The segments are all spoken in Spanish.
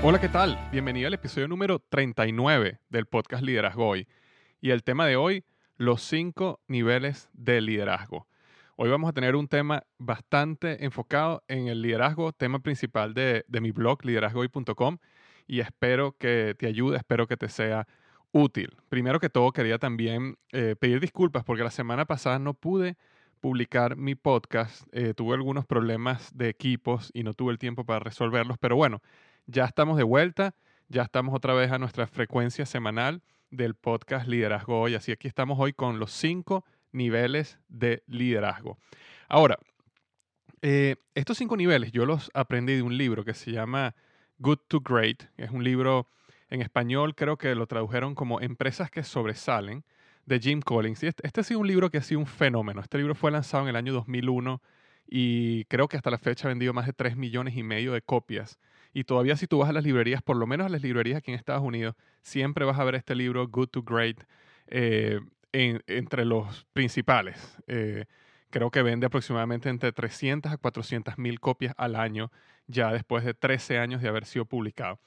Hola, ¿qué tal? Bienvenido al episodio número 39 del podcast Liderazgo Hoy. Y el tema de hoy, los cinco niveles de liderazgo. Hoy vamos a tener un tema bastante enfocado en el liderazgo, tema principal de, mi blog, liderazgohoy.com, y espero que te ayude, espero que te sea útil. Primero que todo, quería también eh, pedir disculpas porque la semana pasada no pude publicar mi podcast. Eh, tuve algunos problemas de equipos y no tuve el tiempo para resolverlos, pero bueno, ya estamos de vuelta, ya estamos otra vez a nuestra frecuencia semanal del podcast Liderazgo Hoy. Así aquí estamos hoy con los cinco niveles de liderazgo. Ahora, eh, estos cinco niveles yo los aprendí de un libro que se llama Good to Great. Es un libro en español, creo que lo tradujeron como Empresas que sobresalen, de Jim Collins. Este, este ha sido un libro que ha sido un fenómeno. Este libro fue lanzado en el año 2001 y creo que hasta la fecha ha vendido más de 3 millones y medio de copias. Y todavía si tú vas a las librerías, por lo menos a las librerías aquí en Estados Unidos, siempre vas a ver este libro, Good to Great, eh, entre los principales. Eh, creo que vende aproximadamente entre 300 a 400 mil copias al año, ya después de 13 años de haber sido publicado.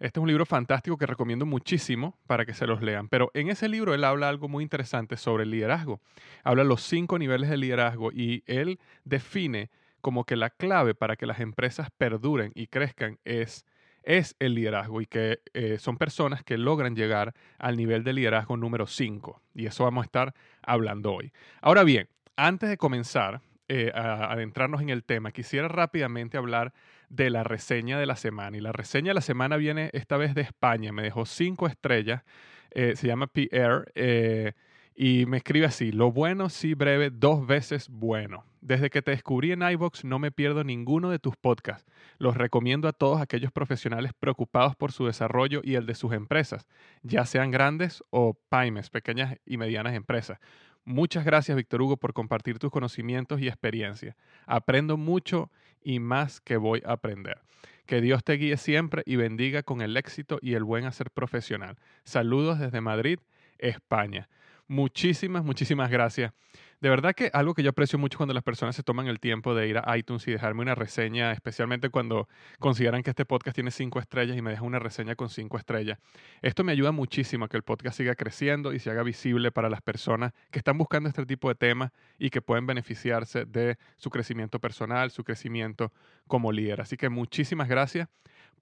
Este es un libro fantástico que recomiendo muchísimo para que se los lean. Pero en ese libro él habla algo muy interesante sobre el liderazgo. Habla los cinco niveles de liderazgo y él define como que la clave para que las empresas perduren y crezcan es, es el liderazgo y que eh, son personas que logran llegar al nivel de liderazgo número 5. Y eso vamos a estar hablando hoy. Ahora bien, antes de comenzar eh, adentrarnos en el tema, quisiera rápidamente hablar de la reseña de la semana. Y la reseña de la semana viene esta vez de España. Me dejó cinco estrellas. Eh, se llama Pierre. Y me escribe así, lo bueno, sí breve, dos veces bueno. Desde que te descubrí en iVox no me pierdo ninguno de tus podcasts. Los recomiendo a todos aquellos profesionales preocupados por su desarrollo y el de sus empresas, ya sean grandes o pymes, pequeñas y medianas empresas. Muchas gracias, Víctor Hugo, por compartir tus conocimientos y experiencias. Aprendo mucho y más que voy a aprender. Que Dios te guíe siempre y bendiga con el éxito y el buen hacer profesional. Saludos desde Madrid, España. Muchísimas, muchísimas gracias. De verdad que algo que yo aprecio mucho cuando las personas se toman el tiempo de ir a iTunes y dejarme una reseña, especialmente cuando consideran que este podcast tiene cinco estrellas y me dejan una reseña con cinco estrellas. Esto me ayuda muchísimo a que el podcast siga creciendo y se haga visible para las personas que están buscando este tipo de temas y que pueden beneficiarse de su crecimiento personal, su crecimiento como líder. Así que muchísimas gracias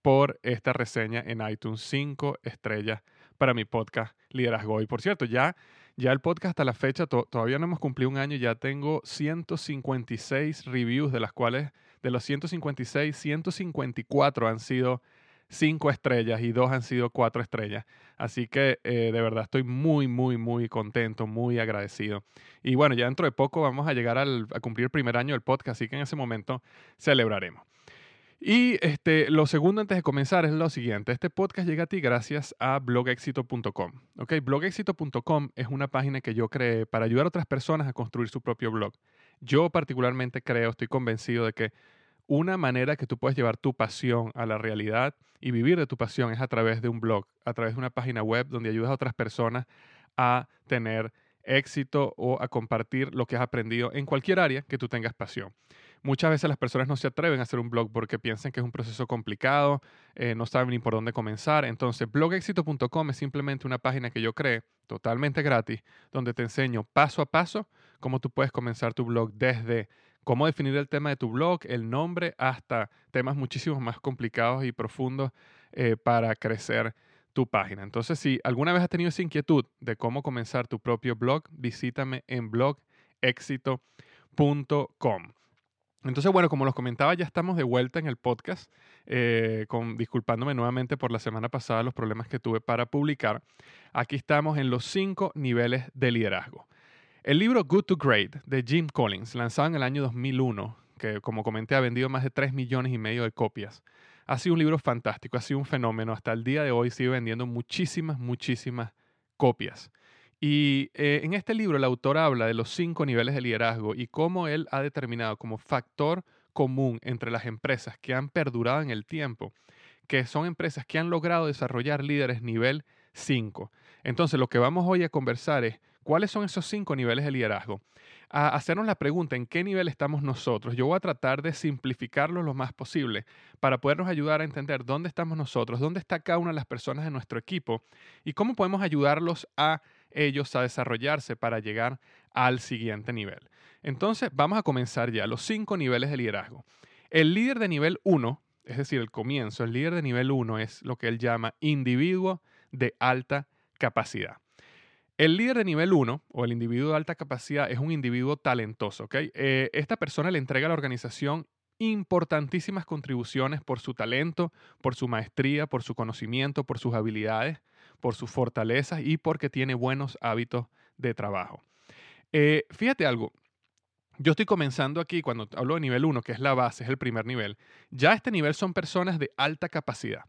por esta reseña en iTunes, cinco estrellas para mi podcast Liderazgo. Y por cierto, ya ya el podcast hasta la fecha, todavía no hemos cumplido un año, ya tengo 156 reviews, de las cuales de los 156, 154 han sido 5 estrellas y 2 han sido 4 estrellas. Así que eh, de verdad estoy muy, muy, muy contento, muy agradecido. Y bueno, ya dentro de poco vamos a llegar a cumplir el primer año del podcast, así que en ese momento celebraremos. Y este, lo segundo antes de comenzar es lo siguiente. Este podcast llega a ti gracias a blogexito.com. ¿ok? Blogexito.com es una página que yo creé para ayudar a otras personas a construir su propio blog. Yo particularmente creo, estoy convencido de que una manera que tú puedes llevar tu pasión a la realidad y vivir de tu pasión es a través de un blog, a través de una página web donde ayudas a otras personas a tener éxito o a compartir lo que has aprendido en cualquier área que tú tengas pasión. Muchas veces las personas no se atreven a hacer un blog porque piensan que es un proceso complicado, eh, no saben ni por dónde comenzar. Entonces, blogexito.com es simplemente una página que yo creé totalmente gratis, donde te enseño paso a paso cómo tú puedes comenzar tu blog desde cómo definir el tema de tu blog, el nombre, hasta temas muchísimo más complicados y profundos eh, para crecer tu página. Entonces, si alguna vez has tenido esa inquietud de cómo comenzar tu propio blog, visítame en blogexito.com. Entonces, bueno, como los comentaba, ya estamos de vuelta en el podcast, eh, con, disculpándome nuevamente por la semana pasada los problemas que tuve para publicar. Aquí estamos en los cinco niveles de liderazgo. El libro Good to Great de Jim Collins, lanzado en el año 2001, que como comenté ha vendido más de 3 millones y medio de copias, ha sido un libro fantástico, ha sido un fenómeno. Hasta el día de hoy sigue vendiendo muchísimas, muchísimas copias. Y eh, en este libro el autor habla de los cinco niveles de liderazgo y cómo él ha determinado como factor común entre las empresas que han perdurado en el tiempo, que son empresas que han logrado desarrollar líderes nivel 5. Entonces, lo que vamos hoy a conversar es cuáles son esos cinco niveles de liderazgo. A hacernos la pregunta en qué nivel estamos nosotros. Yo voy a tratar de simplificarlo lo más posible para podernos ayudar a entender dónde estamos nosotros, dónde está cada una de las personas de nuestro equipo y cómo podemos ayudarlos a ellos a desarrollarse para llegar al siguiente nivel. Entonces, vamos a comenzar ya los cinco niveles de liderazgo. El líder de nivel 1, es decir, el comienzo, el líder de nivel 1 es lo que él llama individuo de alta capacidad. El líder de nivel 1 o el individuo de alta capacidad es un individuo talentoso. ¿okay? Eh, esta persona le entrega a la organización importantísimas contribuciones por su talento, por su maestría, por su conocimiento, por sus habilidades, por sus fortalezas y porque tiene buenos hábitos de trabajo. Eh, fíjate algo, yo estoy comenzando aquí, cuando hablo de nivel 1, que es la base, es el primer nivel, ya este nivel son personas de alta capacidad.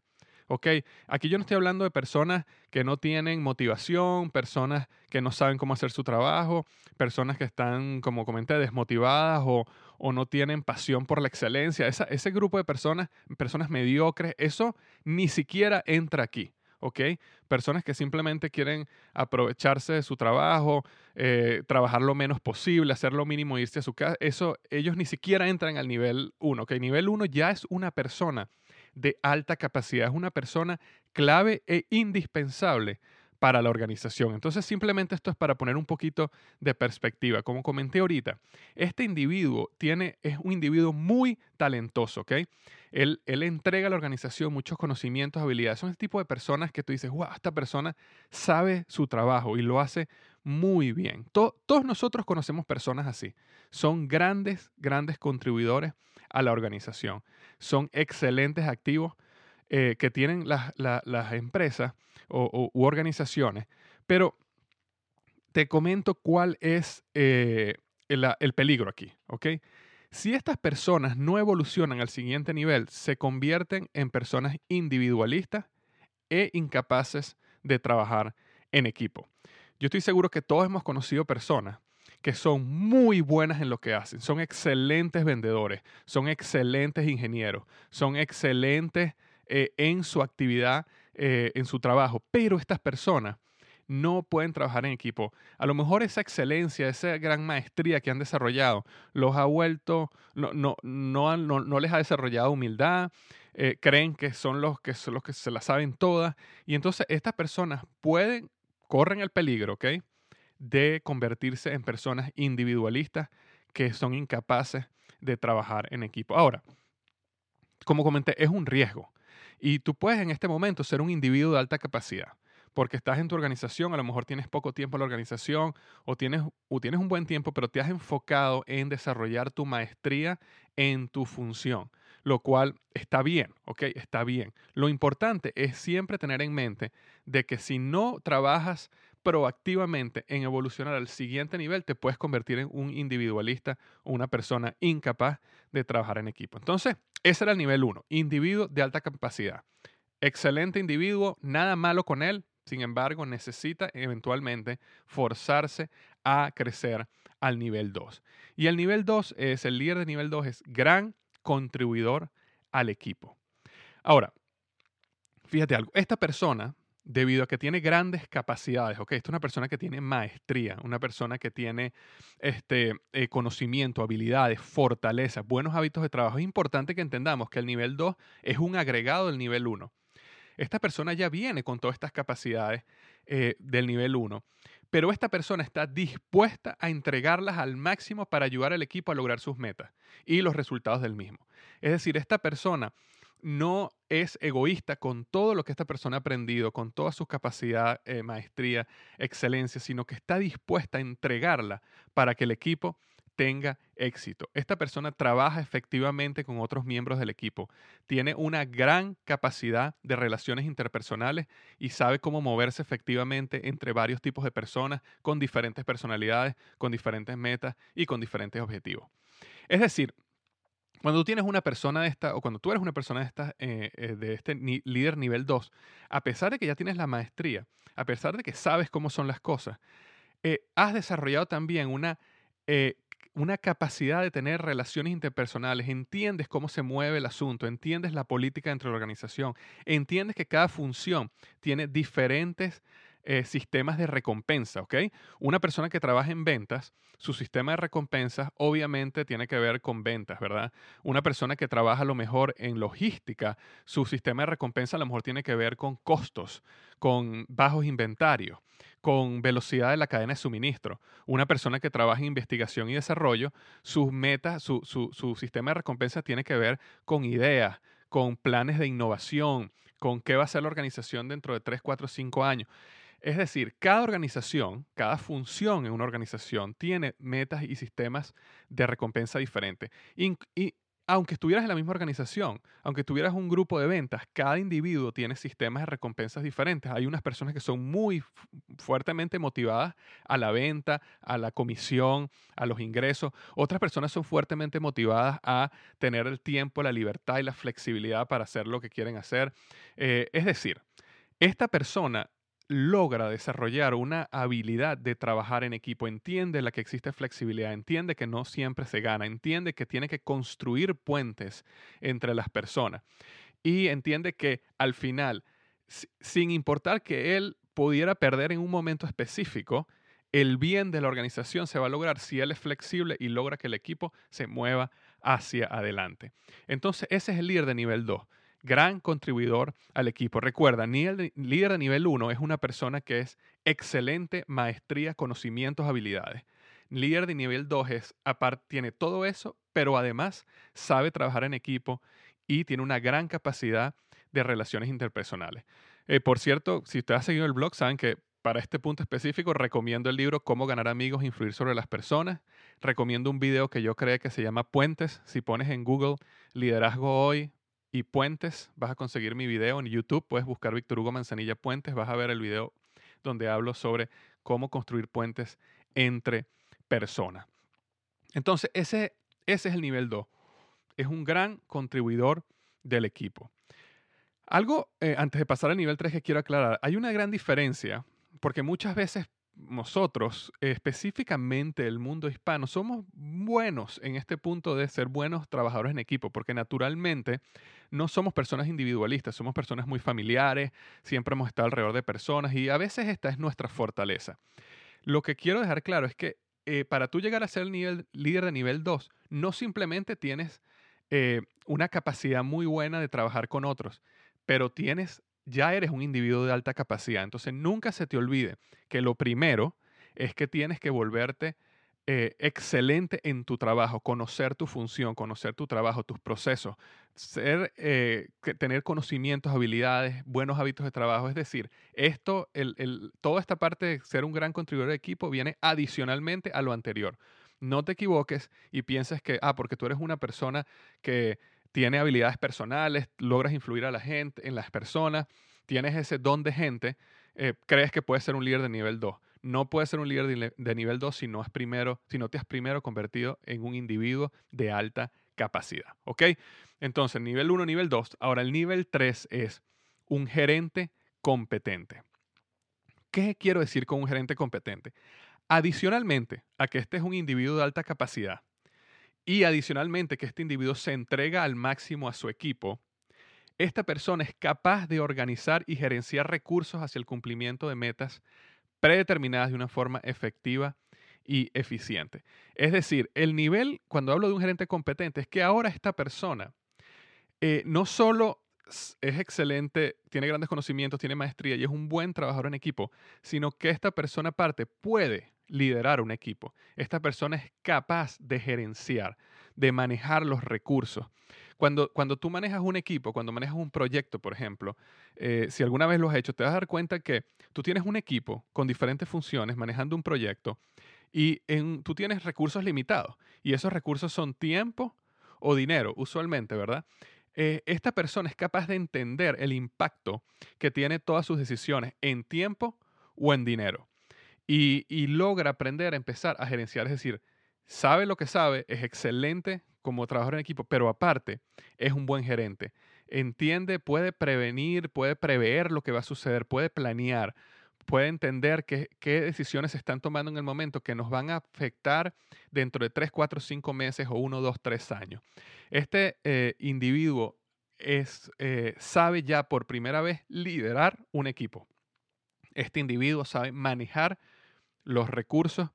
¿ok? Aquí yo no estoy hablando de personas que no tienen motivación, personas que no saben cómo hacer su trabajo, personas que están, como comenté, desmotivadas o, no tienen pasión por la excelencia. ese grupo de personas, personas mediocres, eso ni siquiera entra aquí. ¿Ok? Personas que simplemente quieren aprovecharse de su trabajo, eh, trabajar lo menos posible, hacer lo mínimo, irse a su casa. Eso, ellos ni siquiera entran al nivel 1, ¿ok? Nivel 1 ya es una persona de alta capacidad, es una persona clave e indispensable para la organización. Entonces, simplemente esto es para poner un poquito de perspectiva. Como comenté ahorita, este individuo tiene, es un individuo muy talentoso, ¿ok? Él, él entrega a la organización muchos conocimientos, habilidades. Son el tipo de personas que tú dices, wow, esta persona sabe su trabajo y lo hace muy bien. todos nosotros conocemos personas así. Son grandes, grandes contribuidores a la organización. Son excelentes activos eh, que tienen las empresas o, u organizaciones. Pero te comento cuál es eh, el, peligro aquí, ¿ok? Si estas personas no evolucionan al siguiente nivel, se convierten en personas individualistas e incapaces de trabajar en equipo. Yo estoy seguro que todos hemos conocido personas que son muy buenas en lo que hacen, son excelentes vendedores, son excelentes ingenieros, son excelentes eh, en su actividad eh, en su trabajo, pero estas personas no pueden trabajar en equipo. A lo mejor esa excelencia, esa gran maestría que han desarrollado, los ha vuelto, no, no, no, no les ha desarrollado humildad, eh, creen que son los que, son los que se la saben todas, y entonces estas personas pueden, corren el peligro, ¿ok? De convertirse en personas individualistas que son incapaces de trabajar en equipo. Ahora, como comenté, es un riesgo. Y tú puedes en este momento ser un individuo de alta capacidad, porque estás en tu organización, a lo mejor tienes poco tiempo en la organización o tienes, o tienes un buen tiempo, pero te has enfocado en desarrollar tu maestría en tu función, lo cual está bien, ¿ok? Está bien. Lo importante es siempre tener en mente de que si no trabajas proactivamente en evolucionar al siguiente nivel, te puedes convertir en un individualista o una persona incapaz de trabajar en equipo. Entonces, ese era el nivel 1, individuo de alta capacidad. Excelente individuo, nada malo con él, sin embargo, necesita eventualmente forzarse a crecer al nivel 2. Y el nivel 2 es, el líder de nivel 2 es gran contribuidor al equipo. Ahora, fíjate algo, esta persona, debido a que tiene grandes capacidades, ok, esta es una persona que tiene maestría, una persona que tiene este, eh, conocimiento, habilidades, fortalezas, buenos hábitos de trabajo, es importante que entendamos que el nivel 2 es un agregado del nivel 1. Esta persona ya viene con todas estas capacidades eh, del nivel 1, pero esta persona está dispuesta a entregarlas al máximo para ayudar al equipo a lograr sus metas y los resultados del mismo. Es decir, esta persona no es egoísta con todo lo que esta persona ha aprendido, con toda su capacidad, eh, maestría, excelencia, sino que está dispuesta a entregarla para que el equipo tenga éxito. Esta persona trabaja efectivamente con otros miembros del equipo, tiene una gran capacidad de relaciones interpersonales y sabe cómo moverse efectivamente entre varios tipos de personas con diferentes personalidades, con diferentes metas y con diferentes objetivos. Es decir, cuando tú tienes una persona de esta, o cuando tú eres una persona de, esta, eh, eh, de este líder nivel 2, a pesar de que ya tienes la maestría, a pesar de que sabes cómo son las cosas, eh, has desarrollado también una una capacidad de tener relaciones interpersonales, entiendes cómo se mueve el asunto, entiendes la política dentro de la organización, entiendes que cada función tiene diferentes eh, sistemas de recompensa, ¿ok? Una persona que trabaja en ventas, su sistema de recompensas obviamente tiene que ver con ventas, ¿verdad? Una persona que trabaja a lo mejor en logística, su sistema de recompensa a lo mejor tiene que ver con costos, con bajos inventarios, con velocidad de la cadena de suministro. Una persona que trabaja en investigación y desarrollo, sus metas, su, su sistema de recompensa tiene que ver con ideas, con planes de innovación, con qué va a ser la organización dentro de 3, 4, 5 años. Es decir, cada organización, cada función en una organización tiene metas y sistemas de recompensa diferentes. Y, aunque estuvieras en la misma organización, aunque tuvieras un grupo de ventas, cada individuo tiene sistemas de recompensas diferentes. Hay unas personas que son muy fuertemente motivadas a la venta, a la comisión, a los ingresos. Otras personas son fuertemente motivadas a tener el tiempo, la libertad y la flexibilidad para hacer lo que quieren hacer. Eh, es decir, esta persona logra desarrollar una habilidad de trabajar en equipo, entiende la que existe flexibilidad, entiende que no siempre se gana, entiende que tiene que construir puentes entre las personas y entiende que al final, sin importar que él pudiera perder en un momento específico, el bien de la organización se va a lograr si él es flexible y logra que el equipo se mueva hacia adelante. Entonces, ese es el líder de nivel 2 gran contribuidor al equipo. Recuerda, líder de nivel 1 es una persona que es excelente maestría, conocimientos, habilidades. Líder de nivel 2 es, aparte, tiene todo eso, pero además sabe trabajar en equipo y tiene una gran capacidad de relaciones interpersonales. Eh, por cierto, si usted ha seguido el blog, saben que para este punto específico recomiendo el libro Cómo ganar amigos e influir sobre las personas. Recomiendo un video que yo creo que se llama Puentes. Si pones en Google Liderazgo Hoy, y Puentes. Vas a conseguir mi video en YouTube. Puedes buscar Víctor Hugo Manzanilla Puentes. Vas a ver el video donde hablo sobre cómo construir puentes entre personas. Entonces, ese, ese es el nivel 2. Es un gran contribuidor del equipo. Algo, eh, antes de pasar al nivel 3 que quiero aclarar, hay una gran diferencia, porque muchas veces nosotros, específicamente el mundo hispano, somos buenos en este punto de ser buenos trabajadores en equipo, porque naturalmente no somos personas individualistas, somos personas muy familiares, siempre hemos estado alrededor de personas y a veces esta es nuestra fortaleza. Lo que quiero dejar claro es que eh, para tú llegar a ser el líder de nivel 2, no simplemente tienes eh, una capacidad muy buena de trabajar con otros, pero tienes ya eres un individuo de alta capacidad. Entonces nunca se te olvide que lo primero es que tienes que volverte eh, excelente en tu trabajo, conocer tu función, conocer tu trabajo, tus procesos, eh, tener conocimientos, habilidades, buenos hábitos de trabajo. Es decir, esto, el, toda esta parte de ser un gran contribuidor de equipo viene adicionalmente a lo anterior. No te equivoques y pienses que, ah, porque tú eres una persona que tiene habilidades personales, logras influir a la gente, en las personas, tienes ese don de gente, eh, crees que puedes ser un líder de nivel 2. No puedes ser un líder de, nivel 2 si no, has primero, si no te has primero convertido en un individuo de alta capacidad. ¿Ok? Entonces, nivel 1, nivel 2. Ahora, el nivel 3 es un gerente competente. ¿Qué quiero decir con un gerente competente? Adicionalmente a que este es un individuo de alta capacidad y adicionalmente que este individuo se entrega al máximo a su equipo, esta persona es capaz de organizar y gerenciar recursos hacia el cumplimiento de metas predeterminadas de una forma efectiva y eficiente. Es decir, el nivel, cuando hablo de un gerente competente, es que ahora esta persona eh, no solo es excelente, tiene grandes conocimientos, tiene maestría y es un buen trabajador en equipo, sino que esta persona aparte puede liderar un equipo. Esta persona es capaz de gerenciar, de manejar los recursos. Cuando, cuando tú manejas un equipo, cuando manejas un proyecto, por ejemplo, eh, si alguna vez lo has hecho, te vas a dar cuenta que tú tienes un equipo con diferentes funciones manejando un proyecto y tú tienes recursos limitados. Y esos recursos son tiempo o dinero, usualmente, ¿verdad? Eh, esta persona es capaz de entender el impacto que tiene todas sus decisiones en tiempo o en dinero. Y, y, logra aprender a empezar a gerenciar, es decir, sabe lo que sabe, es excelente como trabajador en equipo, pero aparte es un buen gerente. Entiende, puede prevenir, puede prever lo que va a suceder, puede planear, puede entender qué, qué decisiones se están tomando en el momento que nos van a afectar dentro de 3, 4, 5 meses o 1, 2, 3 años. Este eh, individuo es, eh, sabe ya por primera vez liderar un equipo. Este individuo sabe manejar los recursos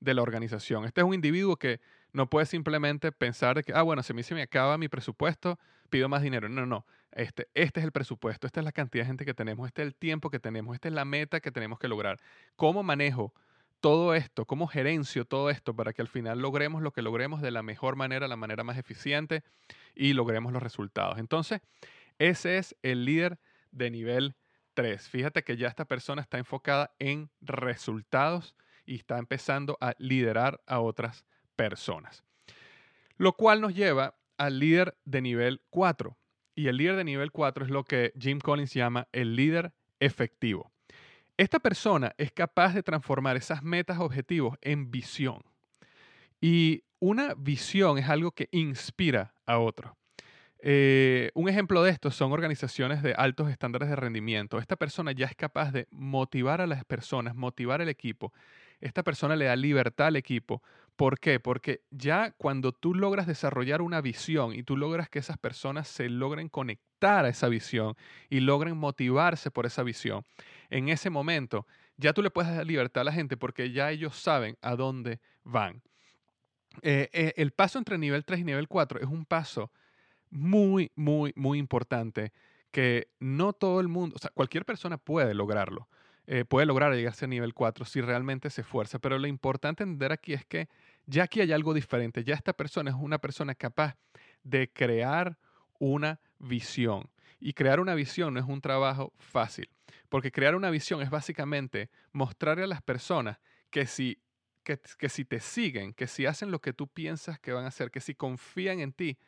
de la organización. Este es un individuo que no puede simplemente pensar que, ah, bueno, a mí se me acaba mi presupuesto, pido más dinero. No, no. Este, este es el presupuesto, esta es la cantidad de gente que tenemos, este es el tiempo que tenemos, esta es la meta que tenemos que lograr. ¿Cómo manejo todo esto? ¿Cómo gerencio todo esto para que al final logremos lo que logremos de la mejor manera, la manera más eficiente y logremos los resultados? Entonces, ese es el líder de nivel 3. Fíjate que ya esta persona está enfocada en resultados y está empezando a liderar a otras personas. Lo cual nos lleva al líder de nivel 4. Y el líder de nivel 4 es lo que Jim Collins llama el líder efectivo. Esta persona es capaz de transformar esas metas objetivos en visión. Y una visión es algo que inspira a otros. Eh, un ejemplo de esto son organizaciones de altos estándares de rendimiento. Esta persona ya es capaz de motivar a las personas, motivar al equipo. Esta persona le da libertad al equipo ¿Por qué? Porque ya cuando tú logras desarrollar una visión y tú logras que esas personas se logren conectar a esa visión y logren motivarse por esa visión, en ese momento ya tú le puedes dar libertad a la gente porque ya ellos saben a dónde van. Eh, eh, el paso entre nivel 3 y nivel 4 es un paso muy, muy, muy importante que no todo el mundo, o sea, cualquier persona puede lograrlo. Eh, puede lograr llegarse a nivel 4 si realmente se esfuerza. Pero lo importante entender aquí es que ya aquí hay algo diferente. Ya esta persona es una persona capaz de crear una visión. Y crear una visión no es un trabajo fácil, porque crear una visión es básicamente mostrarle a las personas que si, que, que si te siguen, que si hacen lo que tú piensas que van a hacer, que si confían en ti,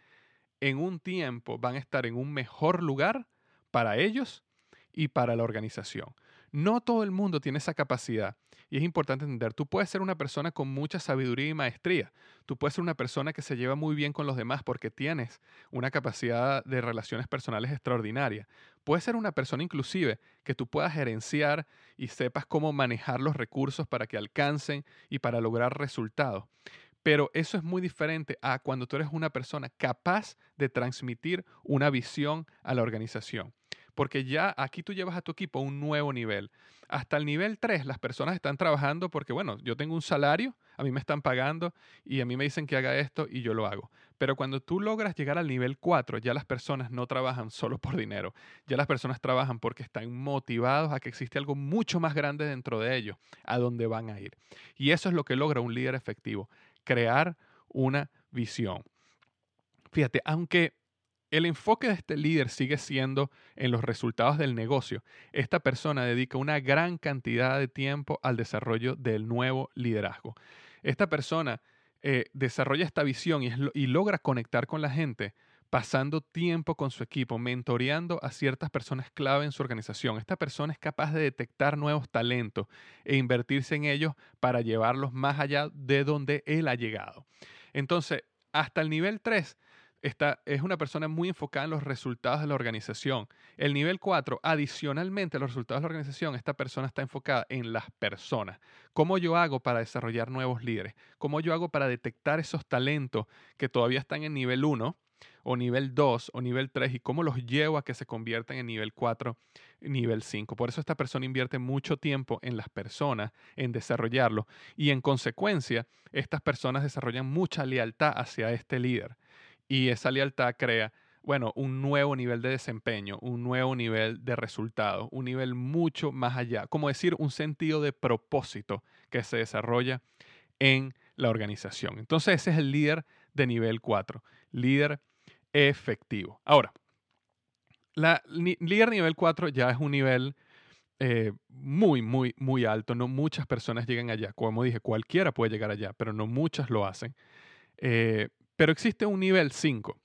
en un tiempo van a estar en un mejor lugar para ellos y para la organización. No todo el mundo tiene esa capacidad y es importante entender, tú puedes ser una persona con mucha sabiduría y maestría, tú puedes ser una persona que se lleva muy bien con los demás porque tienes una capacidad de relaciones personales extraordinaria. Puedes ser una persona inclusive que tú puedas gerenciar y sepas cómo manejar los recursos para que alcancen y para lograr resultados. Pero eso es muy diferente a cuando tú eres una persona capaz de transmitir una visión a la organización porque ya aquí tú llevas a tu equipo a un nuevo nivel. Hasta el nivel 3 las personas están trabajando porque, bueno, yo tengo un salario, a mí me están pagando y a mí me dicen que haga esto y yo lo hago. Pero cuando tú logras llegar al nivel 4, ya las personas no trabajan solo por dinero, ya las personas trabajan porque están motivados a que existe algo mucho más grande dentro de ellos, a donde van a ir. Y eso es lo que logra un líder efectivo, crear una visión. Fíjate, aunque el enfoque de este líder sigue siendo en los resultados del negocio. Esta persona dedica una gran cantidad de tiempo al desarrollo del nuevo liderazgo. Esta persona eh, desarrolla esta visión y, logra conectar con la gente pasando tiempo con su equipo, mentoreando a ciertas personas clave en su organización. Esta persona es capaz de detectar nuevos talentos e invertirse en ellos para llevarlos más allá de donde él ha llegado. Entonces, hasta el nivel 3, esta es una persona muy enfocada en los resultados de la organización. El nivel 4, adicionalmente a los resultados de la organización, esta persona está enfocada en las personas. ¿Cómo yo hago para desarrollar nuevos líderes? ¿Cómo yo hago para detectar esos talentos que todavía están en nivel 1 o nivel 2 o nivel 3 y cómo los llevo a que se conviertan en nivel 4, nivel 5? Por eso esta persona invierte mucho tiempo en las personas, en desarrollarlo y en consecuencia estas personas desarrollan mucha lealtad hacia este líder y esa lealtad crea, bueno, un nuevo nivel de desempeño, un nuevo nivel de resultado, un nivel mucho más allá, como decir, un sentido de propósito que se desarrolla en la organización. Entonces ese es el líder de nivel 4, líder efectivo. Ahora, la líder nivel 4 ya es un nivel eh, muy, muy, muy alto. No muchas personas llegan allá. Como dije, cualquiera puede llegar allá, pero no muchas lo hacen. Eh, pero existe un nivel 5,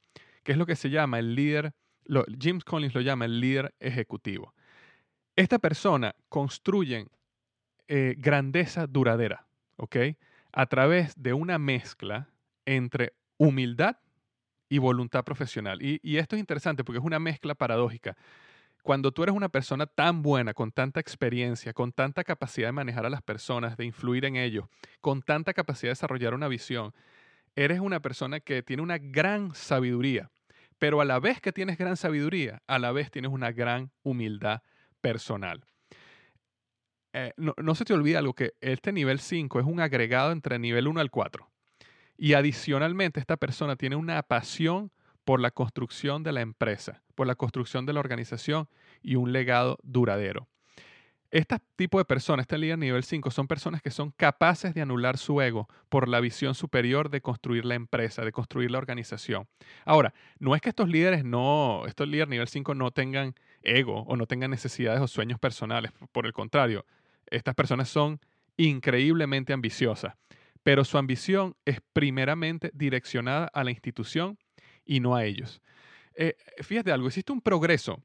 que es lo que se llama el líder, lo, James Collins lo llama el líder ejecutivo. Esta persona construye eh, grandeza duradera, ¿ok? A través de una mezcla entre humildad y voluntad profesional. Y, y, esto es interesante porque es una mezcla paradójica. Cuando tú eres una persona tan buena, con tanta experiencia, con tanta capacidad de manejar a las personas, de influir en ellos, con tanta capacidad de desarrollar una visión, eres una persona que tiene una gran sabiduría, pero a la vez que tienes gran sabiduría, a la vez tienes una gran humildad personal. Eh, no, se te olvide algo que este nivel 5 es un agregado entre nivel 1 al 4. Y adicionalmente esta persona tiene una pasión por la construcción de la empresa, por la construcción de la organización y un legado duradero. Este tipo de personas, este líder nivel 5, son personas que son capaces de anular su ego por la visión superior de construir la empresa, de construir la organización. Ahora, no es que estos líderes no, estos líderes nivel 5 no tengan ego o no tengan necesidades o sueños personales. Por el contrario, estas personas son increíblemente ambiciosas, pero su ambición es primeramente direccionada a la institución y no a ellos. Eh, fíjate algo, existe un progreso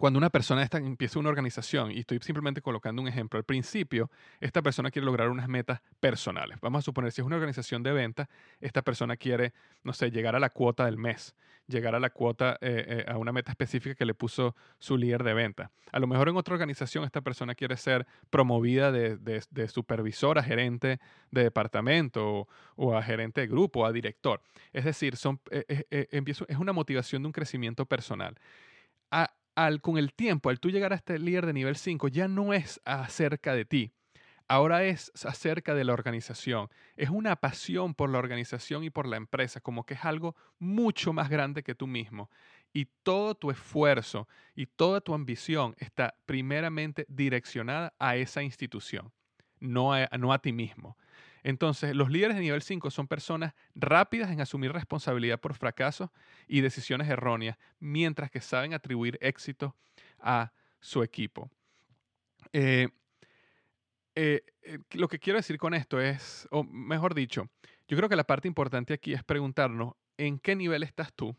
cuando una persona empieza una organización, y estoy simplemente colocando un ejemplo, al principio esta persona quiere lograr unas metas personales. Vamos a suponer, si es una organización de venta, esta persona quiere, no sé, llegar a la cuota del mes, llegar a la cuota, eh, eh, a una meta específica que le puso su líder de venta. A lo mejor en otra organización esta persona quiere ser promovida de, supervisor a gerente de departamento o, a gerente de grupo o a director. Es decir, son, eh, es una motivación de un crecimiento personal. A, con el tiempo, al tú llegar a este líder de nivel 5, ya no es acerca de ti. Ahora es acerca de la organización. Es una pasión por la organización y por la empresa, como que es algo mucho más grande que tú mismo. Y todo tu esfuerzo y toda tu ambición está primeramente direccionada a esa institución, no no a ti mismo. Entonces, los líderes de nivel 5 son personas rápidas en asumir responsabilidad por fracasos y decisiones erróneas, mientras que saben atribuir éxito a su equipo. Eh, eh, eh, lo que quiero decir con esto es, o mejor dicho, yo creo que la parte importante aquí es preguntarnos en qué nivel estás tú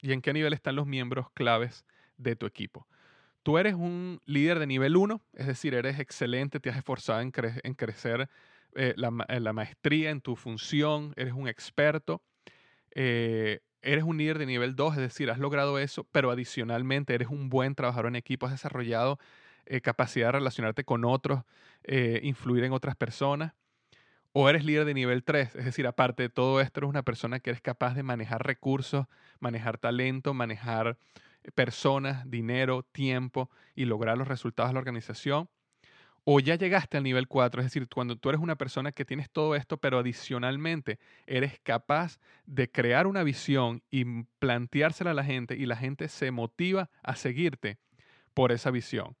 y en qué nivel están los miembros claves de tu equipo. Tú eres un líder de nivel 1, es decir, eres excelente, te has esforzado en, en crecer eh, eh, la, maestría en tu función, eres un experto, eh, eres un líder de nivel 2, es decir, has logrado eso, pero adicionalmente eres un buen trabajador en equipo, has desarrollado capacidad de relacionarte con otros, influir en otras personas. O eres líder de nivel 3, es decir, aparte de todo esto, eres una persona que eres capaz de manejar recursos, manejar talento, manejar personas, dinero, tiempo y lograr los resultados de la organización o ya llegaste al nivel 4, es decir, cuando tú eres una persona que tienes todo esto, pero adicionalmente eres capaz de crear una visión y planteársela a la gente y la gente se motiva a seguirte por esa visión.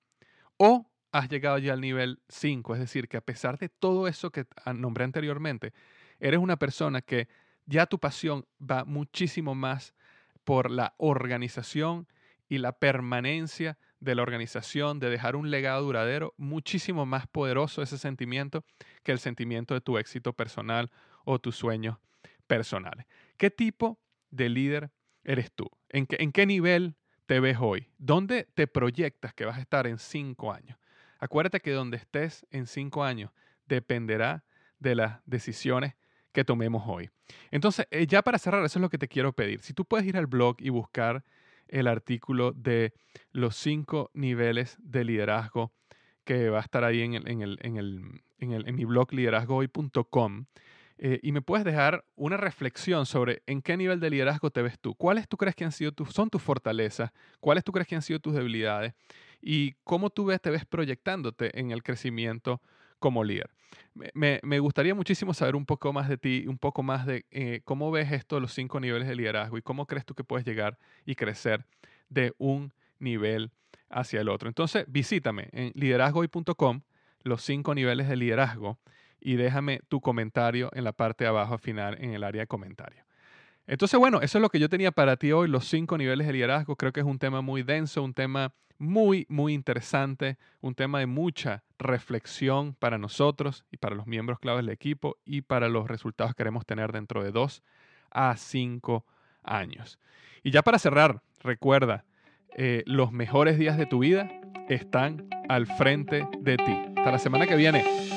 O has llegado ya al nivel 5, es decir, que a pesar de todo eso que nombré anteriormente, eres una persona que ya tu pasión va muchísimo más por la organización y la permanencia de la organización, de dejar un legado duradero, muchísimo más poderoso ese sentimiento que el sentimiento de tu éxito personal o tus sueños personales. ¿Qué tipo de líder eres tú? ¿En qué, ¿En qué nivel te ves hoy? ¿Dónde te proyectas que vas a estar en cinco años? Acuérdate que donde estés en cinco años dependerá de las decisiones que tomemos hoy. Entonces, eh, ya para cerrar, eso es lo que te quiero pedir. Si tú puedes ir al blog y buscar el artículo de los cinco niveles de liderazgo que va a estar ahí en, el, en, el, en, el, en mi blog liderazgohoy.com. Eh, y me puedes dejar una reflexión sobre en qué nivel de liderazgo te ves tú. ¿Cuáles tú crees que han sido tus, son tus fortalezas? ¿Cuáles tú crees que han sido tus debilidades? Y cómo tú ves, te ves proyectándote en el crecimiento como líder. Me, me, gustaría muchísimo saber un poco más de ti, un poco más de eh, cómo ves esto, los cinco niveles de liderazgo y cómo crees tú que puedes llegar y crecer de un nivel hacia el otro. Entonces, visítame en liderazgohoy.com, los cinco niveles de liderazgo y déjame tu comentario en la parte de abajo al final en el área de comentarios. Entonces, bueno, eso es lo que yo tenía para ti hoy, los cinco niveles de liderazgo. Creo que es un tema muy denso, un tema muy, muy interesante, un tema de mucha reflexión para nosotros y para los miembros claves del equipo y para los resultados que queremos tener dentro de dos a cinco años. Y ya para cerrar, recuerda, eh, los mejores días de tu vida están al frente de ti. Hasta la semana que viene.